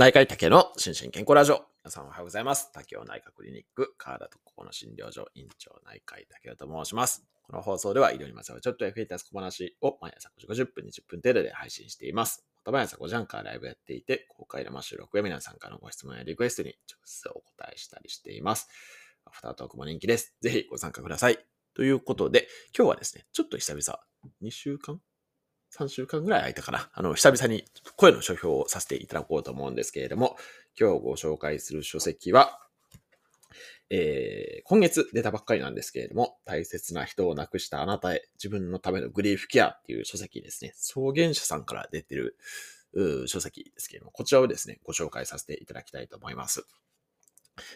内科医竹の心身健康ラジオ。皆さんおはようございます。竹雄内科クリニック、川田とこの診療所、院長内科医竹雄と申します。この放送では医療にまつわるちょっと役に立つ小話を毎朝5時50分、20分程度で配信しています。また毎朝5時半からライブやっていて、公開生収録や皆さんからのご質問やリクエストに直接お答えしたりしています。アフタートークも人気です。ぜひご参加ください。ということで、今日はですね、ちょっと久々、2週間3週間ぐらい空いたかな。あの、久々に声の書評をさせていただこうと思うんですけれども、今日ご紹介する書籍は、えー、今月出たばっかりなんですけれども、大切な人を亡くしたあなたへ自分のためのグリーフケアっていう書籍ですね。草原社さんから出てる書籍ですけれども、こちらをですね、ご紹介させていただきたいと思います。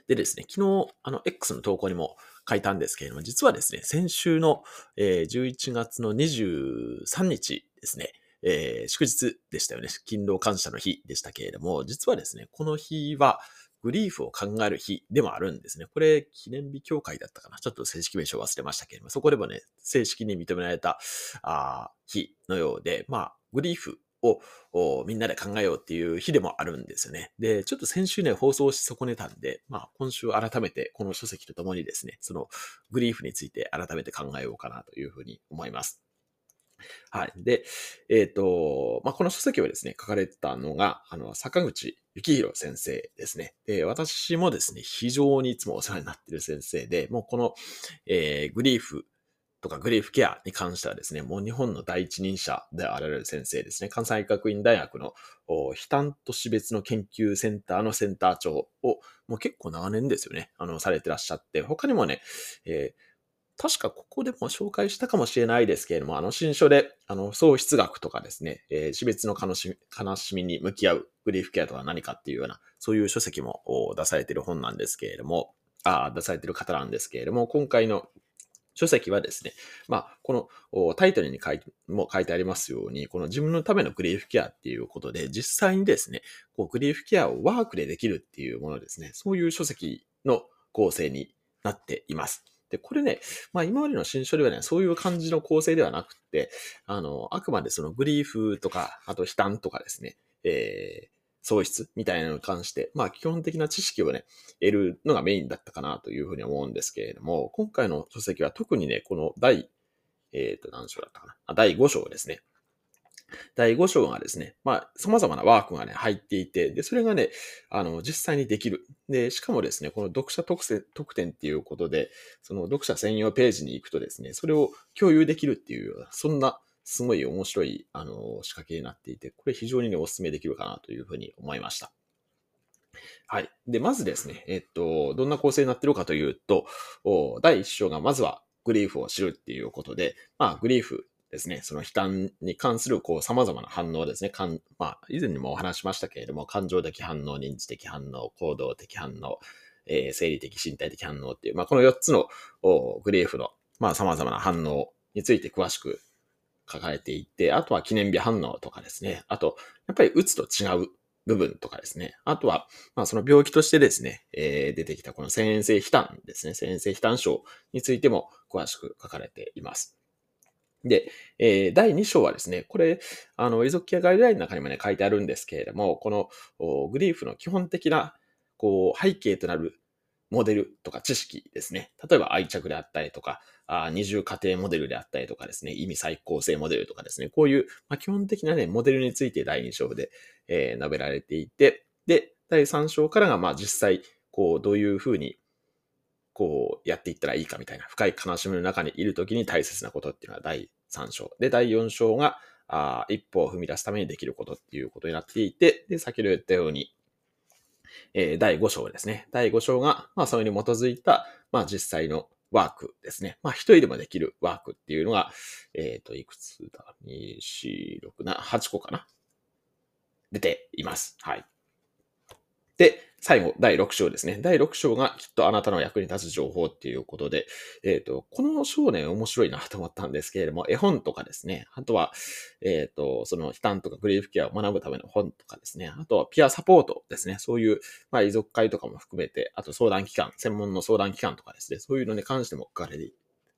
でですね、昨日、あの、X の投稿にも書いたんですけれども、実はですね、先週の、えー、11月の23日ですね、えー、祝日でしたよね。勤労感謝の日でしたけれども、実はですね、この日は、グリーフを考える日でもあるんですね。これ、記念日協会だったかなちょっと正式名称忘れましたけれども、そこでもね、正式に認められたあ日のようで、まあ、グリーフをみんなで考えようっていう日でもあるんですよね。で、ちょっと先週ね、放送し損ねたんで、まあ今週改めてこの書籍とともにですね、そのグリーフについて改めて考えようかなというふうに思います。はい。で、えっ、ー、と、まあ、この書籍をですね、書かれたのが、あの、坂口幸宏先生ですね。で、私もですね、非常にいつもお世話になっている先生で、もうこの、えー、グリーフとかグリーフケアに関してはですね、もう日本の第一人者であられる先生ですね、関西学院大学の悲嘆都市別の研究センターのセンター長を、もう結構長年ですよね、あの、されてらっしゃって、他にもね、えー確かここでも紹介したかもしれないですけれども、あの新書で、あの、喪失学とかですね、えー、死別の悲しみ悲しみに向き合うグリーフケアとは何かっていうような、そういう書籍も出されている本なんですけれども、あ出されている方なんですけれども、今回の書籍はですね、まあ、このタイトルに書いても書いてありますように、この自分のためのグリーフケアっていうことで、実際にですね、こうグリーフケアをワークでできるっていうものですね、そういう書籍の構成になっています。で、これね、まあ今までの新書ではね、そういう感じの構成ではなくて、あの、あくまでそのグリーフとか、あと悲嘆とかですね、えー、喪失みたいなのに関して、まあ基本的な知識をね、得るのがメインだったかなというふうに思うんですけれども、今回の書籍は特にね、この第、えっ、ー、と、何章だったかな？あ。第5章ですね。第5章がですね、まあ、様々なワークがね、入っていて、で、それがね、あの、実際にできる。で、しかもですね、この読者特特典っていうことで、その読者専用ページに行くとですね、それを共有できるっていうような、そんな、すごい面白い、あの、仕掛けになっていて、これ非常にね、お勧めできるかなというふうに思いました。はい。で、まずですね、えっと、どんな構成になってるかというと、第1章がまずはグリーフを知るっていうことで、まあ、グリーフですね、その悲嘆に関するこう様々な反応ですね。かんまあ、以前にもお話しましたけれども、感情的反応、認知的反応、行動的反応、えー、生理的、身体的反応っていう、まあ、この4つのグレーフの、まあ、様々な反応について詳しく書かれていて、あとは記念日反応とかですね。あと、やっぱりうつと違う部分とかですね。あとは、まあその病気としてですね、えー、出てきたこの遷延性悲嘆ですね。遷延性悲嘆症についても詳しく書かれています。で、えー、第2章はですね、これ、あの、遺族ケアガイドラインの中にもね、書いてあるんですけれども、このグリーフの基本的な、こう、背景となるモデルとか知識ですね。例えば愛着であったりとか、あ二重家庭モデルであったりとかですね、意味再構成モデルとかですね、こういう、まあ、基本的なね、モデルについて第2章で、えー、述べられていて、で、第3章からが、まあ実際、こう、どういうふうにこうやっていったらいいかみたいな深い悲しみの中にいるときに大切なことっていうのは第3章。で、第4章があ一歩を踏み出すためにできることっていうことになっていて、で、先ほど言ったように、えー、第5章ですね。第5章が、まあ、それに基づいた、まあ、実際のワークですね。まあ、一人でもできるワークっていうのが、えっ、ー、と、いくつだ ?2、4、6、7、8個かな？出ています。はい。で、最後、第6章ですね。第6章がきっとあなたの役に立つ情報っていうことで、えっ、ー、と、この章ね、面白いなと思ったんですけれども、絵本とかですね、あとは、えっ、ー、と、その悲嘆とかグリーフケアを学ぶための本とかですね、あとはピアサポートですね、そういう、まあ、遺族会とかも含めて、あと相談機関、専門の相談機関とかですね、そういうのに関しても書かれて、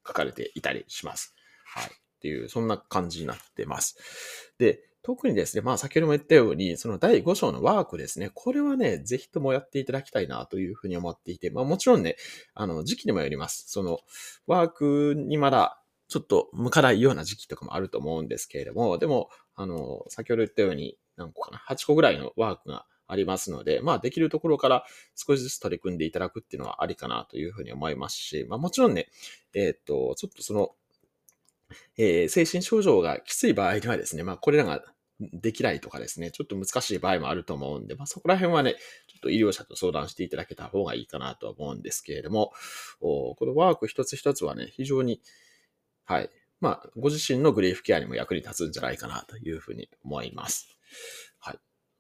書かれていたりします。はい。っていう、そんな感じになってます。で、特にですね、まあ先ほども言ったように、その第5章のワークですね、これはね、ぜひともやっていただきたいなというふうに思っていて、まあもちろんね、あの、時期にもよります。その、ワークにまだちょっと向かないような時期とかもあると思うんですけれども、でも、あの、先ほど言ったように、何個かな、8個ぐらいのワークがありますので、まあできるところから少しずつ取り組んでいただくっていうのはありかなというふうに思いますし、まあもちろんね、えっ、と、ちょっとその、えー、精神症状がきつい場合にはですね、まあこれらができないとかですね、ちょっと難しい場合もあると思うんで、まあそこら辺はね、ちょっと医療者と相談していただけた方がいいかなと思うんですけれども、このワーク一つ一つはね、非常に、はい、まあご自身のグリーフケアにも役に立つんじゃないかなというふうに思います。はい。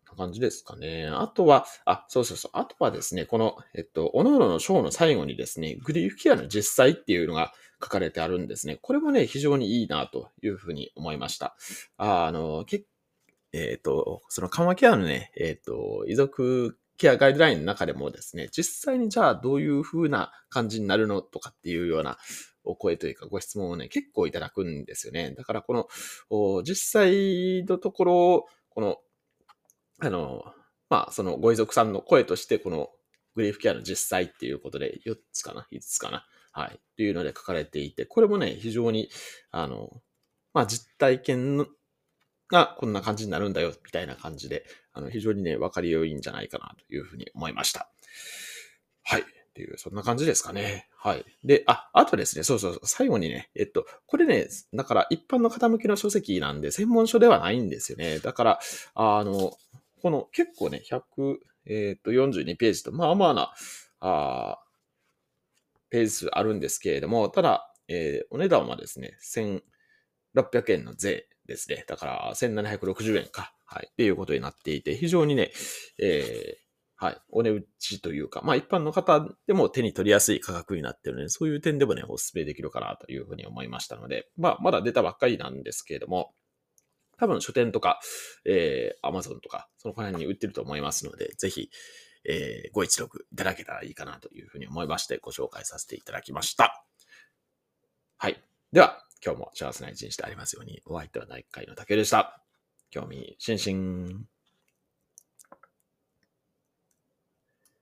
こんな感じですかね。あとは、あ、そうそうそう。あとはですね、この、えっと、おのおのの章の最後にですね、グリーフケアの実際っていうのが書かれてあるんですね。これもね、非常にいいなというふうに思いました。あの、けえっ、と、その緩和ケアのね、えっ、と、遺族ケアガイドラインの中でもですね、実際にじゃあどういう風な感じになるのとかっていうようなお声というかご質問をね、結構いただくんですよね。だからこの、実際のところ、このあの、まあ、そのご遺族さんの声として、このグリーフケアの実際っていうことで4つかな ?5 つかなはい。っていうので書かれていて、これもね、非常に、あの、まあ、実体験のがこんな感じになるんだよ、みたいな感じで、あの、非常にね、わかりよいんじゃないかなというふうに思いました。はい。っていう、そんな感じですかね。はい。で、あ、あとですね、そうそう、最後にね、えっと、これね、だから一般の方向けの書籍なんで、専門書ではないんですよね。だから、あの、この結構ね、100、えっ、と、42ページと、まあまあな、あページ数あるんですけれども、ただ、えー、お値段はですね、1600円の税ですね。だから、1760円か。はい。っていうことになっていて、非常にね、えー、はい。お値打ちというか、まあ一般の方でも手に取りやすい価格になってるので、そういう点でもね、お勧めできるかなというふうに思いましたので、まあまだ出たばっかりなんですけれども、多分書店とか、えー、Amazon とか、その辺に売ってると思いますので、ぜひ、えー、ご一読いただけたらいいかなというふうに思いまして、ご紹介させていただきました。はい。では、今日も幸せな一日でありますように、お相手は内科医の竹でした。興味津々。